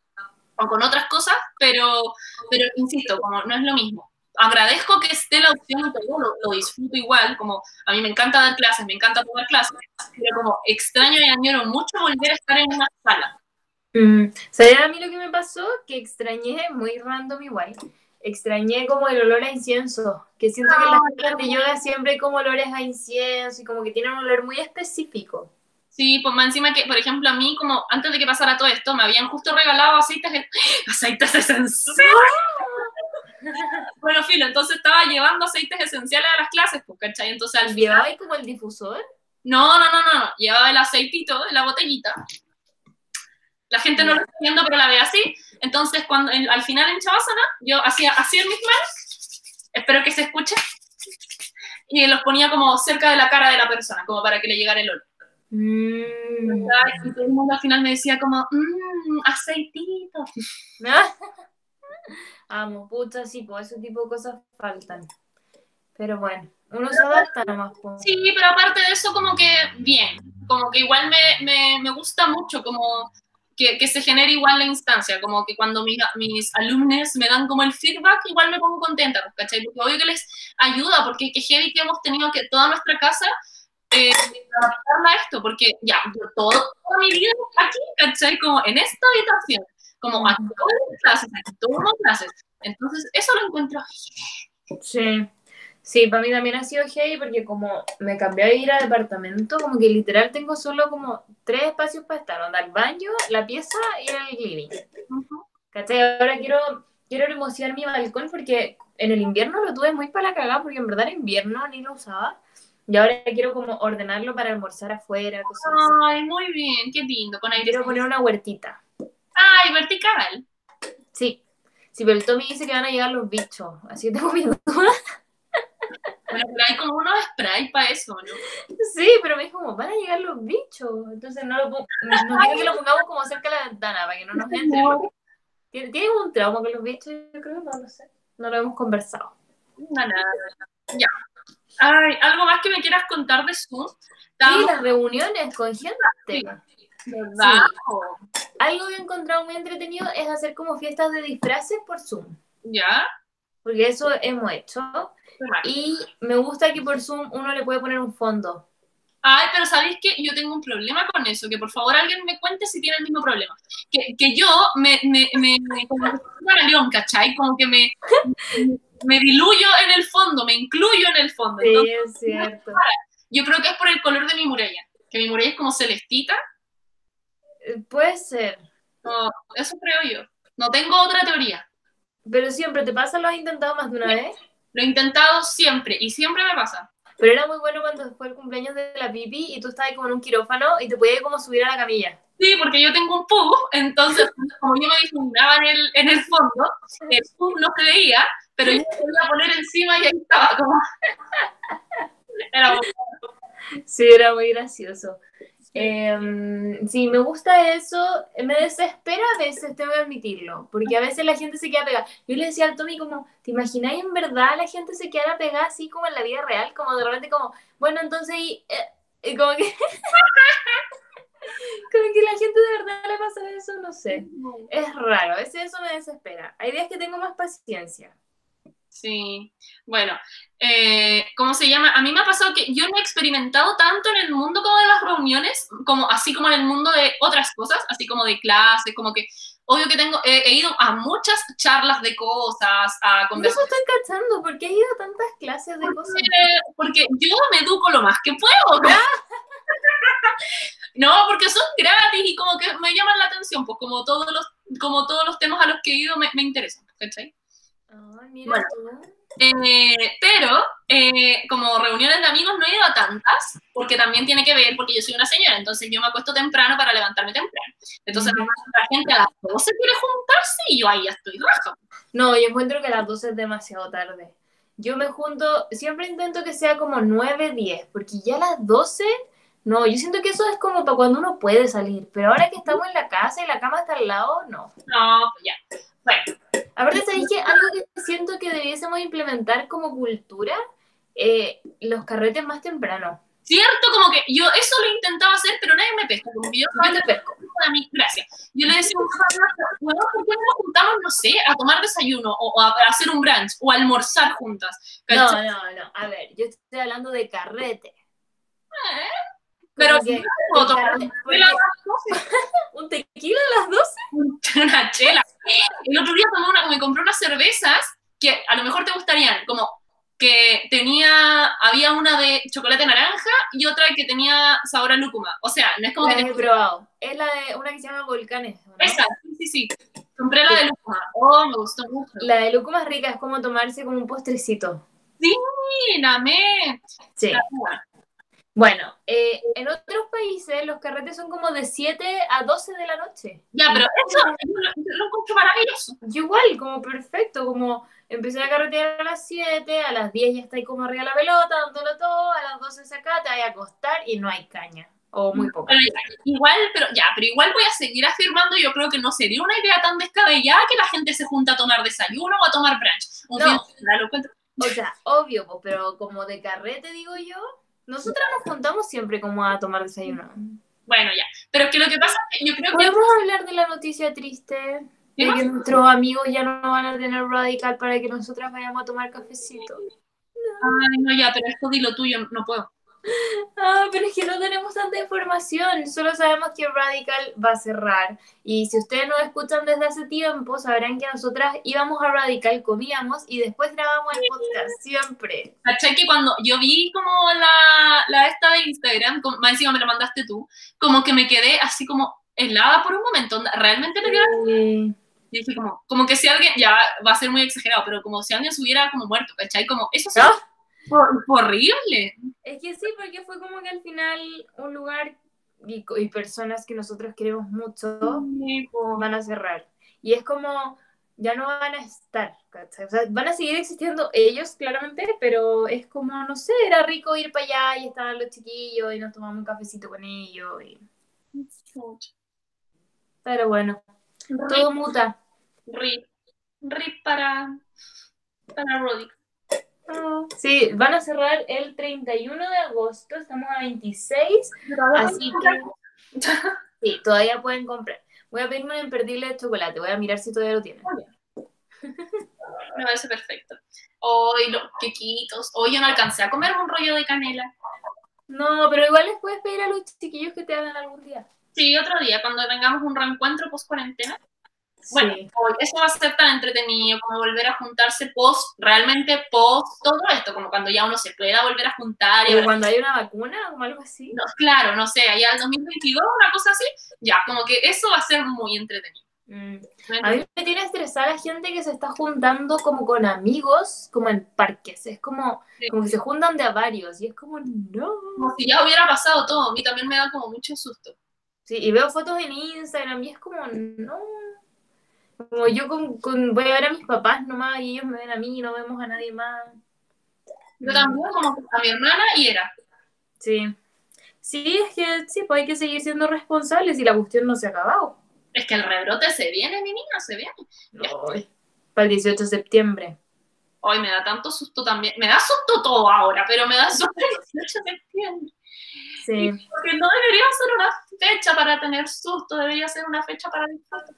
o con otras cosas, pero, pero insisto, como no es lo mismo. Agradezco que esté la opción todo, lo, lo disfruto igual, como a mí me encanta dar clases, me encanta tomar clases, pero como extraño y añoro mucho volver a estar en una sala. Mm. ¿Sabes a mí lo que me pasó? Que extrañé, muy random igual, extrañé como el olor a incienso, que siento que en las clases de yoga siempre hay como olores a incienso y como que tienen un olor muy específico. Sí, pues más encima que, por ejemplo, a mí, como antes de que pasara todo esto, me habían justo regalado aceites, aceites esenciales. Bueno, filo, entonces estaba llevando aceites esenciales a las clases, pues, ¿cachai? Entonces al final, ¿Llevaba ahí como el difusor? no, no, no, no, no, llevaba el aceitito de la botellita. La gente no lo está viendo, pero la ve así. Entonces, cuando en- al final en Chavasana, yo hacía así en mis manos, espero que se escuche, y los ponía como cerca de la cara de la persona, como para que le llegara el olor. Mm. Y todo el mundo al final me decía como, mmm, aceitito. Amo, puta, sí, pues ese tipo de cosas faltan. Pero bueno, uno se adapta nomás. pues. Sí, pero aparte de eso, como que bien, como que igual me, me, me gusta mucho como que, que se genere igual la instancia, como que cuando mis, mis alumnos me dan como el feedback, igual me pongo contenta, pues, ¿cachai? Porque obvio que les ayuda, porque que heavy que hemos tenido que toda nuestra casa eh, adaptarla a esto, porque ya, yo todo, toda mi vida aquí, ¿cachai? Como en esta habitación, como aquí todas las clases, aquí todas las clases. Entonces, eso lo encuentro Sí. Sí, para mí también ha sido heavy porque como me cambié a ir a departamento, como que literal tengo solo como tres espacios para estar, onda el baño, la pieza y el living. Ujú. ¿Cachai? Ahora quiero, quiero hermosear mi balcón porque en el invierno lo tuve muy para la cagada porque en verdad en invierno ni lo usaba. Y ahora quiero como ordenarlo para almorzar afuera, cosas así. Ay, muy bien, qué lindo, con aire. Quiero poner una huertita. Ay, vertical. Sí. Sí, pero el Tommy dice que van a llegar los bichos, así que tengo miedo. Bueno, pero hay como unos spray para eso, ¿no? Sí, pero me dijo como, van a llegar los bichos. Entonces no lo no quiero que lo pongamos como cerca de la ventana para que no nos entre. porque Tiene, tiene un trauma con los bichos, yo creo, no lo sé. No lo hemos conversado. No, nada. Ya. Ay, ¿algo más que me quieras contar de Zoom? Sí, las reuniones con gente. ¿Verdad? Algo que he encontrado muy entretenido es hacer como fiestas de disfraces por Zoom. ¿Ya? Porque eso hemos hecho. Y me gusta que por Zoom uno le puede poner un fondo. Ay, pero ¿sabéis qué? Yo tengo un problema con eso, que por favor alguien me cuente si tiene el mismo problema. Que, que yo me, me, me, me- como que un camaleón, ¿cachai? Como que me, me diluyo en el fondo, me incluyo en el fondo. Entonces, es cierto. yo creo que es por el color de mi muralla, que mi muralla es como celestita, Puede ser. o- eso creo yo. No tengo otra teoría. Pero siempre te pasa, lo has intentado más de una vez. Lo he intentado siempre y siempre me pasa. Pero era muy bueno cuando fue el cumpleaños de la Pipi y tú estabas como en un quirófano y te podías como subir a la camilla. Sí, porque yo tengo un pub, entonces como yo me difuminaba en el, en el fondo, el pub no se veía, pero yo me podía poner encima y ahí estaba como... Era muy- Sí, era muy gracioso. Em, sí, me gusta eso. Me desespera a veces, tengo que admitirlo, porque a veces la gente se queda pegada. Yo le decía al Tommy como, ¿te imagináis en verdad la gente se quedara pegada así como en la vida real? Como de repente como, bueno, entonces y, eh, y como que... como que la gente de verdad le pasa eso, no sé. Es raro, a veces eso me desespera. Hay días que tengo más paciencia. Sí, bueno, eh, ¿cómo se llama? A mí me ha pasado que yo no he experimentado tanto en el mundo como de las reuniones, como así como en el mundo de otras cosas, así como de clases, como que, obvio que tengo, he, he ido a muchas charlas de cosas, a No conversaciones. estoy cachando, ¿por qué he ido a tantas clases de cosas? porque yo me educo lo más que puedo. ¿no? No, porque son gratis y como que me llaman la atención, pues como todos los, como todos los temas a los que he ido me, me interesan, ¿cachai? Ay, mira Bueno. tú. Eh, pero eh, como reuniones de amigos no he ido a tantas, porque también tiene que ver, porque yo soy una señora, entonces yo me acuesto temprano para levantarme temprano. Entonces Ujú. la gente a las 12 quiere juntarse y yo ahí ya estoy raja. No, yo encuentro que a las 12 es demasiado tarde. Yo me junto, siempre intento que sea como 9, 10, porque ya a las 12, no, yo siento que eso es como para cuando uno puede salir, pero ahora que estamos en la casa y la cama está al lado, no. No, pues ya. Bueno, Aparte, ¿sabéis que algo que siento que debiésemos implementar como cultura? Eh, los carretes más temprano. cierto, como que yo eso lo intentaba hacer, pero nadie me pesca. Como que yo Yo te pesco. a mí, gracias. Yo le decía bueno, ¿por qué no nos juntamos, no sé, a tomar desayuno o, o a, hacer un brunch o a almorzar juntas? No, ¿Cachai? no, no. A ver, yo estoy hablando de carrete. Pero Como que- yo puedo tomar carrete, una porque- chela a las 12. ¿Un tequila a las 12? una chela. El otro día tomé una, me compré unas cervezas que a lo mejor te gustarían, como que tenía, había una de chocolate naranja y otra que tenía sabor a lúcuma. O sea, no es como La que he te... probado. Es la de una que se llama Volcanes. ¿o no? Esa, sí, sí, sí. Compré la de lúcuma. Oh, me gustó mucho. La de lúcuma es rica, es como tomarse como un postrecito. Mira, me... Sí. Bueno, eh, en otros países los carretes son como de 7 a 12 de la noche. Ya, pero eso lo, encuentro maravilloso. Yo igual, como perfecto, como empecé a carretear a las 7, a las 10 ya está ahí como arriba de la pelota, dándolo todo, a las 12 saca, te vas a acostar y no hay caña, o muy poco. Pero igual, pero ya, pero igual voy a seguir afirmando, yo creo que no sería una idea tan descabellada que la gente se junta a tomar desayuno o a tomar brunch. Un No. fin O sea, obvio, pero como de carrete digo yo, nosotras nos juntamos siempre como a tomar desayuno. Bueno, ya. Pero es que lo que pasa es que yo creo que... ¿Podemos hablar de la noticia triste? De ¿Qué que nuestros amigos ya no van a tener radical para que nosotras vayamos a tomar cafecito. Ay, no, ya, pero esto dilo tuyo, no puedo. Ah, pero es que no tenemos tanta información, solo sabemos que Radical va a cerrar. Y si ustedes nos escuchan desde hace tiempo, sabrán que nosotras íbamos a Radical, comíamos y después grabamos el podcast, siempre. ¿Cachai? Que cuando yo vi como la, la esta de Instagram, como- más encima me la mandaste tú, como que me quedé así como helada por un momento. Realmente me quedé Sí. y dije como, como que si alguien, ya va a ser muy exagerado, pero como si alguien se hubiera como muerto, ¿cachai? Como, eso sí, ¿No? Horrible. Es que sí, porque fue como que al final un lugar y, y personas que nosotros queremos mucho Sí, van a cerrar. Y es como, ya no van a estar, ¿cachai? O sea, van a seguir existiendo ellos, claramente, pero es como, no sé, era rico ir para allá y estaban los chiquillos y nos tomamos un cafecito con ellos. y- Pero bueno, todo muta. rip, rip para, para Sí, van a cerrar el 31 de agosto, estamos a 26, así que sí, todavía pueden comprar. Voy a pedirme un imperdible de chocolate, voy a mirar si todavía lo tienen. Me parece perfecto. Hoy los quequitos. Hoy yo no alcancé a comer un rollo de canela. No, pero igual les puedes pedir a los chiquillos que te hagan algún día. Sí, otro día, cuando tengamos un reencuentro post cuarentena. Bueno, Sí. eso va a ser tan entretenido como volver a juntarse post, realmente post todo esto, como cuando ya uno se pueda volver a juntar y cuando hay una vacuna o algo así. no, claro, no sé, allá el 2022, una cosa así, ya, como que eso va a ser muy entretenido. Mm. A mí me tiene estresada la gente que se está juntando como con amigos, como en parques. Es como, Sí. como que se juntan de a varios. Y es como, no. Como si ya hubiera pasado todo, a mí también me da como mucho susto. Sí, y veo fotos en Instagram y es como, no. Como yo con, con- voy a ver a mis papás nomás y ellos me ven a mí y no vemos a nadie más. Yo también como a mi hermana y era. Sí. Sí, es que sí, pues hay que seguir siendo responsables y la cuestión no se ha acabado. Es que el rebrote se viene, mi niña, se viene. Ay, Para el 18 de septiembre. Hoy me da tanto susto también. Me da susto todo ahora, pero me da susto el 18 de septiembre. Sí. Porque no debería ser una fecha para tener susto, debería ser una fecha para disfrutar.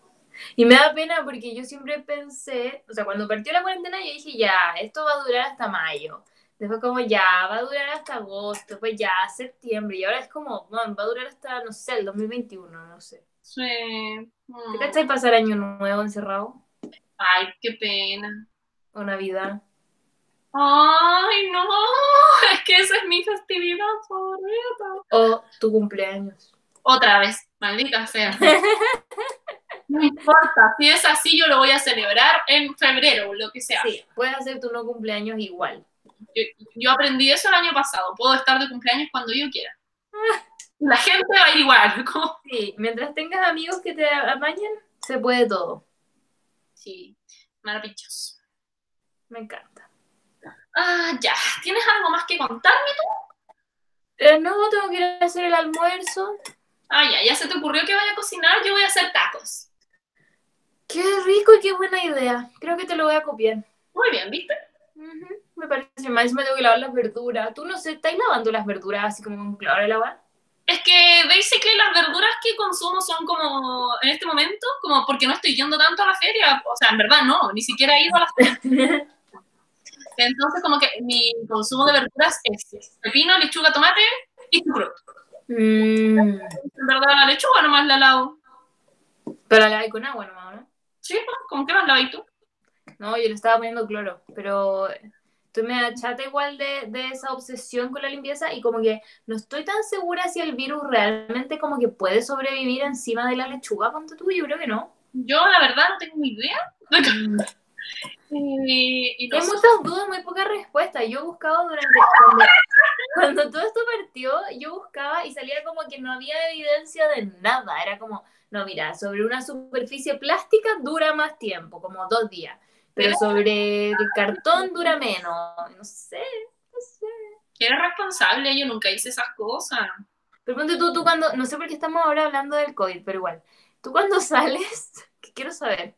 Y me da pena porque yo siempre pensé, o sea, cuando partió la cuarentena yo dije, ya, esto va a durar hasta mayo. Después como, ya, va a durar hasta agosto, después ya, septiembre. Y ahora es como, bueno, va a durar hasta, no sé, el 2021, no sé. Sí. Mm. ¿Te cachai pasar año nuevo encerrado? Ay, qué pena. O Navidad. Ay, no, es que esa es mi festividad favorita. O tu cumpleaños. Otra vez, maldita sea. No importa, si es así, yo lo voy a celebrar en febrero o lo que sea. Sí, puedes hacer tu no cumpleaños igual. Yo, yo aprendí eso el año pasado. Puedo estar de cumpleaños cuando yo quiera. La gente va a ir igual. Sí, mientras tengas amigos que te apañen, se puede todo. Sí, maravilloso. Me encanta. Ah, ya. ¿Tienes algo más que contarme tú? Eh, no, tengo que ir a hacer el almuerzo. Ah, ya, ya se te ocurrió que vaya a cocinar. Yo voy a hacer tacos. Qué rico y qué buena idea. Creo que te lo voy a copiar. Muy bien, ¿viste? Me parece mal, me tengo que lavar las verduras. Tú no sé, ¿estás lavando las verduras así como con cloro de lavar? Es que basically las verduras que consumo son como en este momento, como porque no estoy yendo tanto a la feria. O sea, en verdad no, ni siquiera he ido a la feria. Entonces, como que mi consumo de verduras es pepino, lechuga, tomate y chucrut. Mm, En verdad, la lechuga nomás la lavo. pero la lavé con agua nomás, ¿no? Sí, ¿cómo que más lavas tú? No, yo le estaba poniendo cloro, pero estoy media chata igual de, de esa obsesión con la limpieza y como que no estoy tan segura si el virus realmente como que puede sobrevivir encima de la lechuga, ponte tú, yo creo que no. Yo, la verdad, no tengo idea. Eh, y no Hay muchas dudas, muy pocas respuestas. Yo buscaba durante. Cuando, cuando todo esto partió, yo buscaba y salía como que no había evidencia de nada. Era como, no, mira, sobre una superficie plástica dura más tiempo, como dos días. Pero sobre el cartón dura menos. No sé, no sé. ¿Quién es responsable? Yo nunca hice esas cosas. Pero ponte tú, tú cuando. No sé por qué estamos ahora hablando del COVID, pero igual. Tú cuando sales, que quiero saber.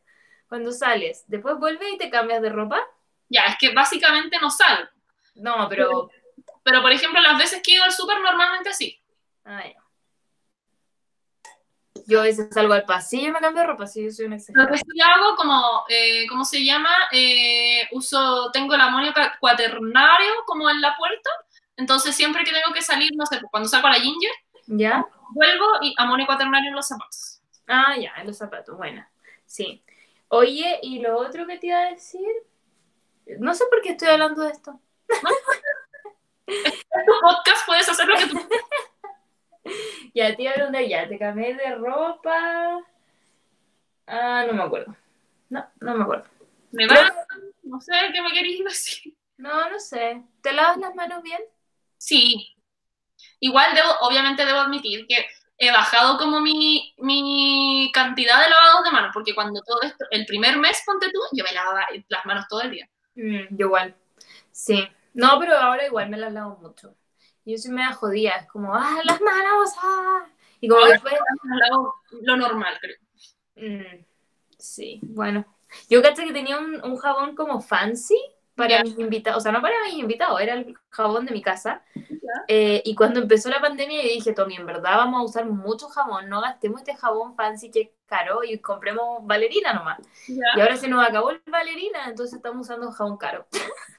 Cuando sales, después vuelves y te cambias de ropa. Ya, es que básicamente no salgo. No, pero. Pero, por ejemplo, las veces que he ido al súper, normalmente sí. Ah, ya. Yo a veces salgo al pasillo y me cambio de ropa, sí, yo soy una Lo exagerada. que sí hago, como, eh, ¿cómo se llama? Eh, uso, tengo el amonio cuaternario como en la puerta. Entonces, siempre que tengo que salir, no sé, pues, cuando saco a la ginger, ¿Ya? vuelvo y amonio cuaternario en los zapatos. Ah, ya, en los zapatos, buena. Sí. Oye, y lo otro que te iba a decir, no sé por qué estoy hablando de esto. En tu podcast puedes hacer lo que tú Ya, te iba a preguntar, ya, te cambié de ropa. Ah, no me acuerdo. No, no me acuerdo. me vas. No sé qué me querías decir. No, no sé. ¿Te lavas las manos bien? Sí. Igual debo, obviamente debo admitir que he bajado como mi, mi cantidad de lavados de manos, porque cuando todo esto, el primer mes, ponte tú, yo me lavaba las manos todo el día. Mm, yo igual. Sí. No, pero ahora igual me las lavo mucho. Yo soy media jodida, es como, ah, las manos, ah. Y como después, lavo lo normal, creo. Mm, sí, bueno. Yo caché que tenía un, un jabón como fancy para Ya. mis invitados, o sea, no para mis invitados, era el jabón de mi casa. Eh, y cuando empezó la pandemia, yo dije, Tommy, en verdad vamos a usar mucho jabón, no gastemos este jabón fancy que es caro y compremos valerina nomás. Y Ya. ahora se nos acabó el valerina, entonces estamos usando jabón caro.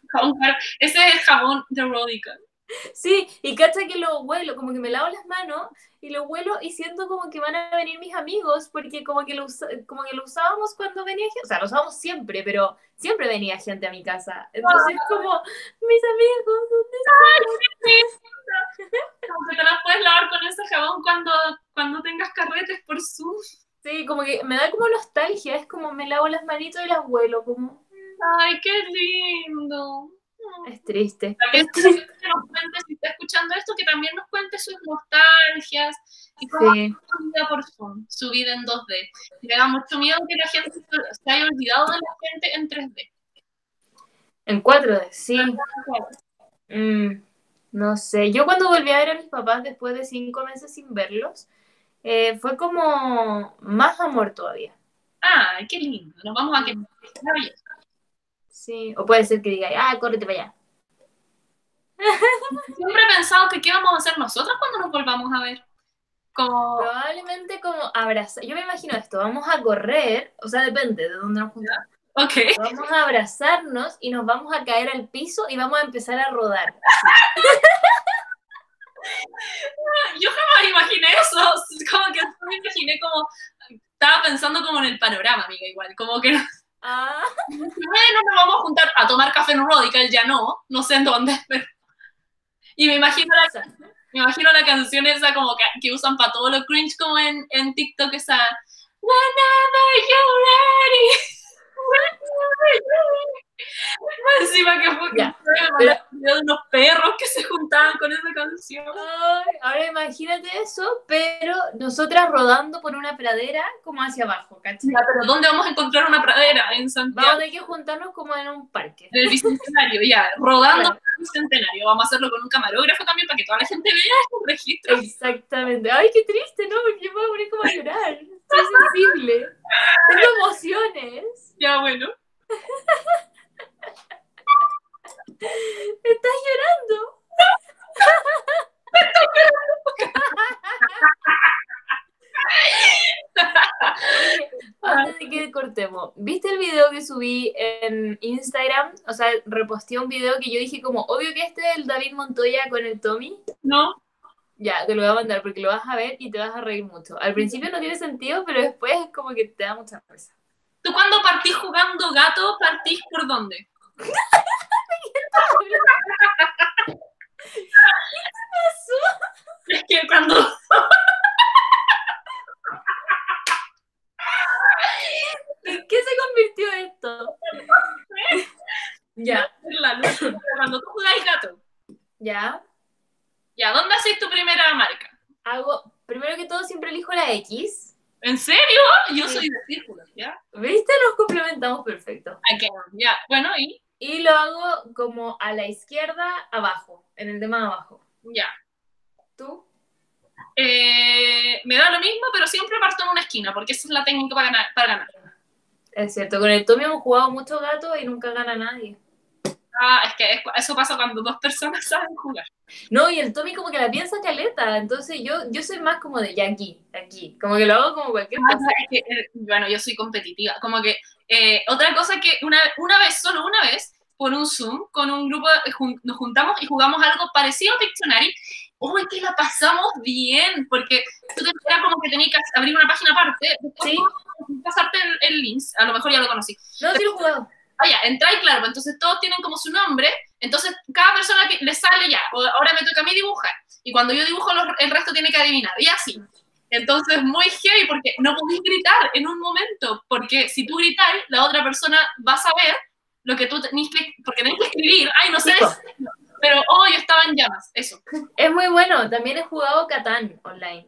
Jabón caro. Ese es el jabón de Rodica. Sí, y cacha que lo huelo, como que me lavo las manos y lo huelo y siento como que van a venir mis amigos porque como que lo, como que lo usábamos cuando venía gente, o sea, lo usábamos siempre, pero siempre venía gente a mi casa. Entonces como, mis amigos, ¿dónde Como que te las puedes lavar con ese jabón cuando, cuando tengas carretes por Zoom. Sí, como que me da como nostalgia, es como me lavo las manitos y las huelo, como Ay, qué lindo. Es triste. También Es triste. que nos cuente, si está escuchando esto, que también nos cuente sus nostalgias y cómo Sí. su vida por Zoom, su vida en 2D. Me da mucho miedo que la gente se- haya olvidado de la gente en 3D. En 4D, sí. Mm, no sé, yo cuando volví a ver a mis papás después de cinco meses sin verlos, eh, fue como más amor todavía. Ay, qué lindo. Nos vamos a quemar. Sí, o puede ser que diga, ah, córrete para allá. Siempre he pensado que qué vamos a hacer nosotras cuando nos volvamos a ver. Como, Probablemente como abrazar, yo me imagino esto, vamos a correr, o sea, depende de dónde nos juntamos. ok. Vamos a abrazarnos y nos vamos a caer al piso y vamos a empezar a rodar. Yo jamás imaginé eso. Como que me imaginé como. Estaba pensando como en el panorama, amiga, igual. Como que, bueno, Ah, nos vamos a juntar a tomar café en Radical, ya no. No sé en dónde, pero. Y me imagino la, me imagino la canción esa como que, que usan para todo lo cringe, como en, en TikTok, esa. Whenever you're ready. Whenever you're ready. Más encima que fue Ya, pero- de unos perros que se juntaban con esa canción. ay, ahora imagínate eso, pero nosotras rodando por una pradera como hacia abajo, ¿cachai? Ya, pero ¿dónde vamos a encontrar una pradera? En Vamos a Santiago, tener que juntarnos como en un parque. en el Bicentenario, ya, rodando Claro. por el Bicentenario. Vamos a hacerlo con un camarógrafo también para que toda la gente vea estos registros. Exactamente. Ay, qué triste, ¿no? Porque me voy a poner como a llorar. Soy sensible. Tengo emociones. Ya, bueno. ¿Estás llorando? Oye, Antes de que cortemos, ¿viste el video que subí en Instagram? O sea, reposteé un video que yo dije como, obvio que este es el David Montoya con el Tommy. ¿No? Ya, te lo voy a mandar porque lo vas a ver y te vas a reír mucho. Al principio no tiene sentido, pero después es como que te da mucha risa. ¿Tú cuando partís jugando gato, partís por dónde? Es que cuando ¿En qué se convirtió esto? ya, la luz, cuando tú jugas gato, ya. ya, ¿dónde haces tu primera marca? Hago, primero que todo siempre elijo la X. ¿En serio? Yo Sí. soy de círculos, ¿ya? ¿Viste? Nos complementamos perfecto. Ya, bueno, y Y lo hago como a la izquierda, abajo, en el de más abajo. ya. ¿Tú? Eh, me da lo mismo, pero siempre parto en una esquina, porque esa es la técnica para ganar. Para ganar. Es cierto, con el Tommy hemos jugado mucho gato y nunca gana nadie. Ah, es que es- eso pasa cuando dos personas saben jugar. No, y el Tommy como que la piensa caleta, entonces yo, yo soy más como de ya aquí, aquí, como que lo hago como cualquier Ah, cosa. es que, eh, bueno, yo soy competitiva. Como que eh, otra cosa que una, una vez, solo una vez, por un Zoom, con un grupo, eh, nos juntamos y jugamos algo parecido a Pictionary. ¡Uy, que la pasamos bien! Porque tú te era como que tenías que abrir una página aparte, después Sí. pasarte el, el link, a lo mejor ya lo conocí. No, sí lo he jugado. Ah, ya, entra y claro, pues entonces todos tienen como su nombre, entonces cada persona que le sale ya, ahora me toca a mí dibujar, y cuando yo dibujo los- el resto tiene que adivinar, y así. Entonces muy heavy porque no podéis gritar en un momento, porque si tú gritas, la otra persona va a saber lo que tú tenés que, porque tenés que escribir, ay, no sé, pero oh, yo estaba en llamas, eso. Es muy bueno, también he jugado Catán online.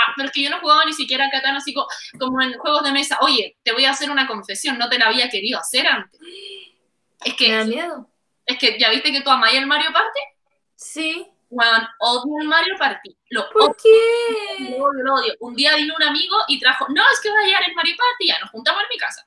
Ah, pero es que yo no jugaba ni siquiera Catán así co- como en juegos de mesa. Oye, te voy a hacer una confesión, no te la había querido hacer antes. Es Me da que, miedo. es que ya viste que tú amáis el Mario Party. Sí. Weón, odio el Mario Party. Lo ¿Por odio, qué? lo odio, lo odio. Un día vino un amigo y trajo, no, es que va a llegar el Mario Party. Ya, nos juntamos en mi casa.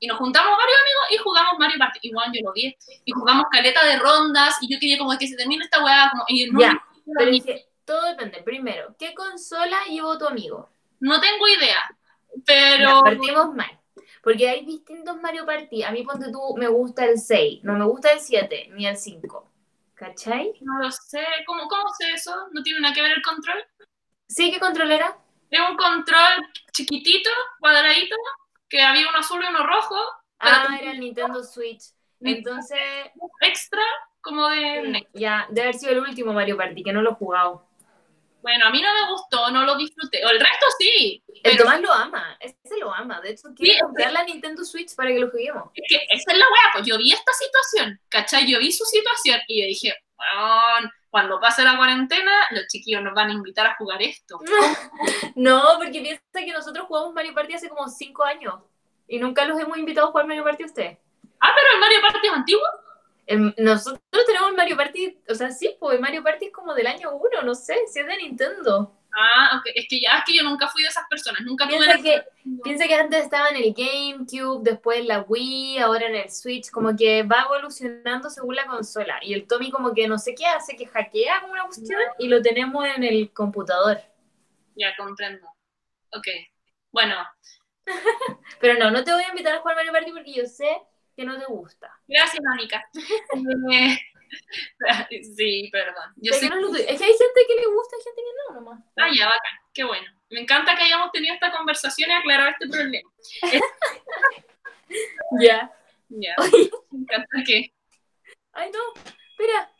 Y nos juntamos varios amigos y jugamos Mario Party. Y weón, yo lo odié. Y jugamos caleta de rondas y yo quería como que se termine esta weá. Como, y no, Ya, Pero es que todo depende. Primero, ¿qué consola llevó tu amigo? no tengo idea. Pero... partimos mal. Porque hay distintos Mario Party. A mí, ponte tú, me gusta el 6, no me gusta el 7, ni el 5. ¿Cachai? No lo sé. ¿Cómo, ¿Cómo sé eso? ¿No tiene nada que ver el control? ¿Sí que controlera? Es un control chiquitito, cuadradito, que había uno azul y uno rojo, Ah, era el Nintendo Switch. Entonces, extra, como de... ya, debe haber sido el último Mario Party, que no lo he jugado. Bueno, a mí no me gustó, no lo disfruté. O el resto sí. El Pero Tomás lo ama, ese lo ama. De hecho, quiere Sí, comprar la Nintendo Switch para que lo juguemos. es que esa es la weá, pues yo vi esta situación, ¿cachai? Yo vi su situación y yo dije, bueno, cuando pase la cuarentena, los chiquillos nos van a invitar a jugar esto. No, porque piensa que nosotros jugamos Mario Party hace como 5 años. Y nunca los hemos invitado a jugar Mario Party a ustedes. Ah, pero el Mario Party es antiguo. El- nosotros tenemos Mario Party, o sea, sí, pues Mario Party es como del año 1, no sé, si es de Nintendo. Ah, ok, es que ya es que yo nunca fui de esas personas, nunca tuve Piensa la- que, piensa que antes estaba en el GameCube, después en la Wii, ahora en el Switch, como que va evolucionando según la consola. Y el Tommy como que no sé qué hace, que hackea como una cuestión y lo tenemos en el computador. Ya comprendo. Ok. Bueno, Pero no, no te voy a invitar a jugar Mario Party porque yo sé que no te gusta. gracias, Mónica. Eh, sí, perdón. Yo Sé que no es, que hay gente que le gusta y gente que no, nomás. Ah, ya, bacán. Qué bueno. Me encanta que hayamos tenido esta conversación y aclarar este problema. Ya. Ya. Me encanta que ay no, espera.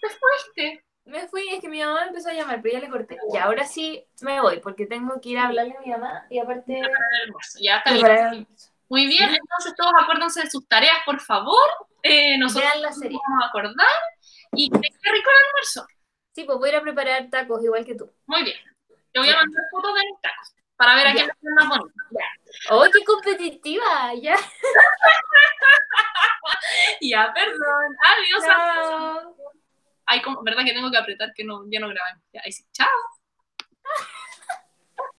te fuiste. Me fui, es que mi mamá me empezó a llamar, pero ya le corté. Y ahora sí me voy, porque tengo que ir a hablarle a mi mamá y aparte. Ya está bien. Muy bien, entonces todos acuérdense de sus tareas, por favor. Eh, nosotros la serie. vamos a acordar. Y qué rico el almuerzo. Sí, pues voy a ir a preparar tacos igual que tú. Muy bien. Te voy a mandar fotos de mis tacos para ver a quién es más bonito. Ya. ¡Oh, qué competitiva! Ya. Ya, perdón. Adiós. Chao. Ay, como, ¿verdad que tengo que apretar que no, ya no grabemos? Ya, ahí sí. Chao.